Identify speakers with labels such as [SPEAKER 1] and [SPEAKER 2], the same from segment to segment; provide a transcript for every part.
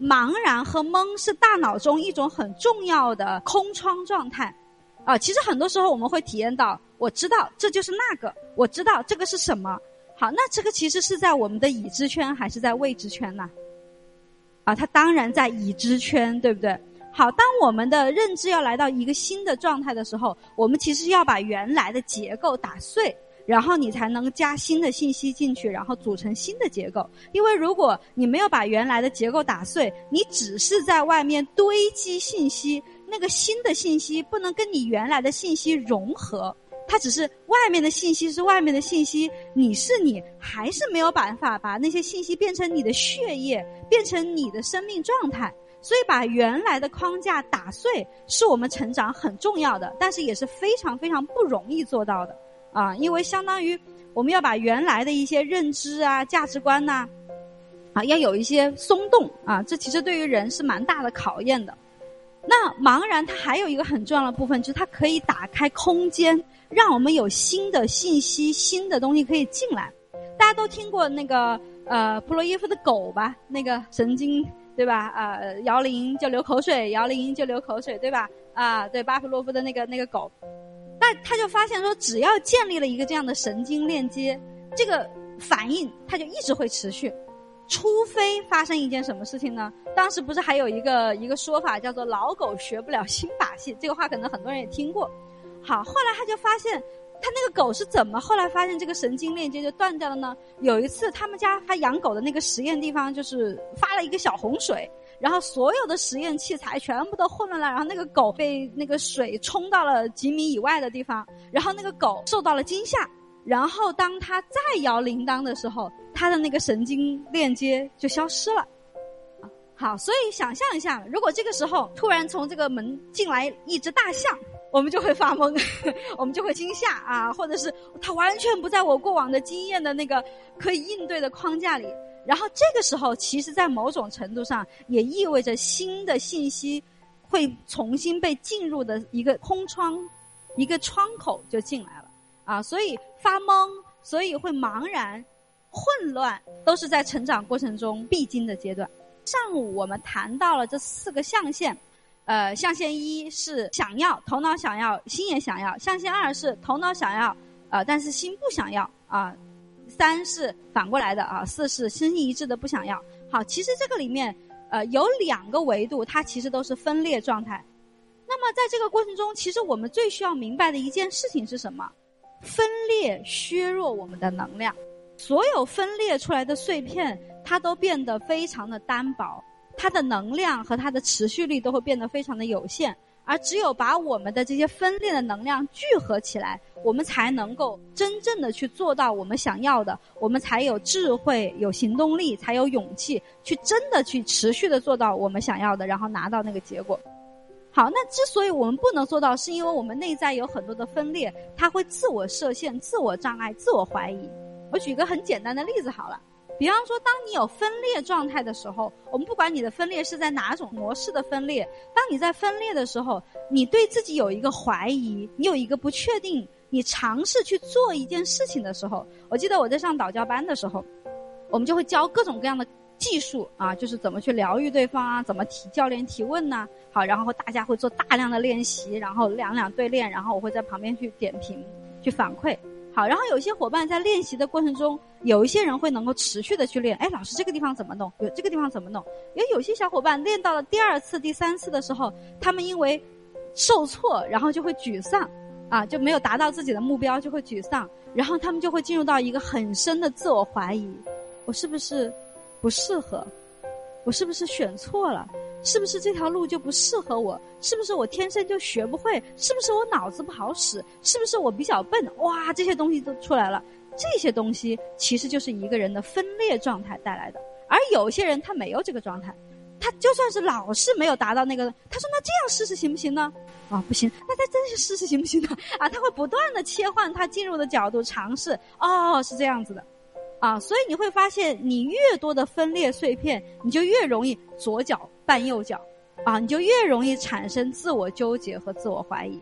[SPEAKER 1] 茫然和懵是大脑中一种很重要的空窗状态。啊，其实很多时候我们会体验到，我知道这就是那个，我知道这个是什么。好，那这个其实是在我们的已知圈还是在未知圈呢？啊，它当然在已知圈，对不对？好，当我们的认知要来到一个新的状态的时候，我们其实要把原来的结构打碎，然后你才能加新的信息进去，然后组成新的结构。因为如果你没有把原来的结构打碎，你只是在外面堆积信息。那个新的信息不能跟你原来的信息融合，它只是外面的信息是外面的信息，你是你，还是没有办法把那些信息变成你的血液，变成你的生命状态。所以把原来的框架打碎，是我们成长很重要的，但是也是非常非常不容易做到的啊！因为相当于我们要把原来的一些认知啊、价值观呐，啊，要有一些松动啊，这其实对于人是蛮大的考验的。那茫然，它还有一个很重要的部分，就是它可以打开空间，让我们有新的信息、新的东西可以进来。大家都听过那个呃普罗耶夫的狗吧？那个神经对吧？啊，摇铃就流口水，摇铃就流口水，对吧？啊，对巴甫洛夫的那个那个狗，他就发现说，只要建立了一个这样的神经链接，这个反应它就一直会持续。除非发生一件什么事情呢？当时不是还有一个一个说法叫做“老狗学不了新把戏”，这个话可能很多人也听过。好，后来他就发现，他那个狗是怎么后来发现这个神经链接就断掉了呢？有一次，他们家他养狗的那个实验地方就是发了一个小洪水，然后所有的实验器材全部都混乱了，然后那个狗被那个水冲到了几米以外的地方，然后那个狗受到了惊吓。然后，当它再摇铃铛的时候，它的那个神经链接就消失了。好，所以想象一下，如果这个时候突然从这个门进来一只大象，我们就会发懵，我们就会惊吓啊，或者是它完全不在我过往的经验的那个可以应对的框架里。然后这个时候，其实在某种程度上也意味着新的信息会重新被进入的一个空窗，一个窗口就进来了。啊，所以发懵，所以会茫然、混乱，都是在成长过程中必经的阶段。上午我们谈到了这四个象限，呃，象限一是想要，头脑想要，心也想要；象限二是头脑想要，呃，但是心不想要啊；三是反过来的啊；四是心意一致的不想要。好，其实这个里面，呃，有两个维度，它其实都是分裂状态。那么在这个过程中，其实我们最需要明白的一件事情是什么？分裂削弱我们的能量，所有分裂出来的碎片，它都变得非常的单薄，它的能量和它的持续力都会变得非常的有限。而只有把我们的这些分裂的能量聚合起来，我们才能够真正的去做到我们想要的，我们才有智慧、有行动力，才有勇气去真的去持续的做到我们想要的，然后拿到那个结果。好，那之所以我们不能做到，是因为我们内在有很多的分裂，它会自我设限、自我障碍、自我怀疑。我举个很简单的例子好了，比方说，当你有分裂状态的时候，我们不管你的分裂是在哪种模式的分裂，当你在分裂的时候，你对自己有一个怀疑，你有一个不确定，你尝试去做一件事情的时候，我记得我在上导教班的时候，我们就会教各种各样的。技术啊，就是怎么去疗愈对方啊，怎么提教练提问呢？好，然后大家会做大量的练习，然后两两对练，然后我会在旁边去点评、去反馈。好，然后有些伙伴在练习的过程中，有一些人会能够持续的去练。哎，老师这个地方怎么弄？有这个地方怎么弄？也有些小伙伴练到了第二次、第三次的时候，他们因为受挫，然后就会沮丧，啊，就没有达到自己的目标，就会沮丧，然后他们就会进入到一个很深的自我怀疑：我是不是？不适合，我是不是选错了？是不是这条路就不适合我？是不是我天生就学不会？是不是我脑子不好使？是不是我比较笨？哇，这些东西都出来了。这些东西其实就是一个人的分裂状态带来的。而有些人他没有这个状态，他就算是老是没有达到那个，他说那这样试试行不行呢？啊，不行，那再真是试试行不行呢？啊，他会不断的切换他进入的角度，尝试。哦，是这样子的。啊，所以你会发现，你越多的分裂碎片，你就越容易左脚绊右脚，啊，你就越容易产生自我纠结和自我怀疑。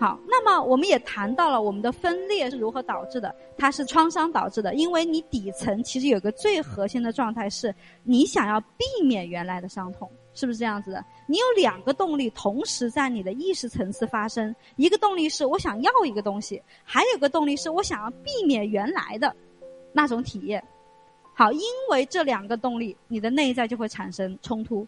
[SPEAKER 1] 好，那么我们也谈到了我们的分裂是如何导致的，它是创伤导致的，因为你底层其实有个最核心的状态是，你想要避免原来的伤痛，是不是这样子的？你有两个动力同时在你的意识层次发生，一个动力是我想要一个东西，还有个动力是我想要避免原来的那种体验。好，因为这两个动力，你的内在就会产生冲突，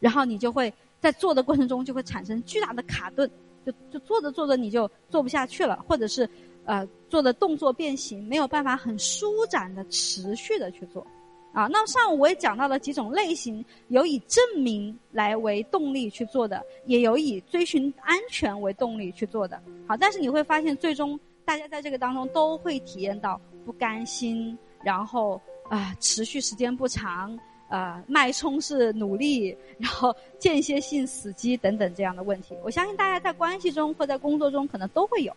[SPEAKER 1] 然后你就会在做的过程中就会产生巨大的卡顿。就就做着做着你就做不下去了，或者是，呃，做的动作变形，没有办法很舒展的持续的去做，啊，那上午我也讲到了几种类型，有以证明来为动力去做的，也有以追寻安全为动力去做的，好，但是你会发现，最终大家在这个当中都会体验到不甘心，然后啊，持续时间不长。啊，脉冲式努力，然后间歇性死机等等这样的问题，我相信大家在关系中或在工作中可能都会有。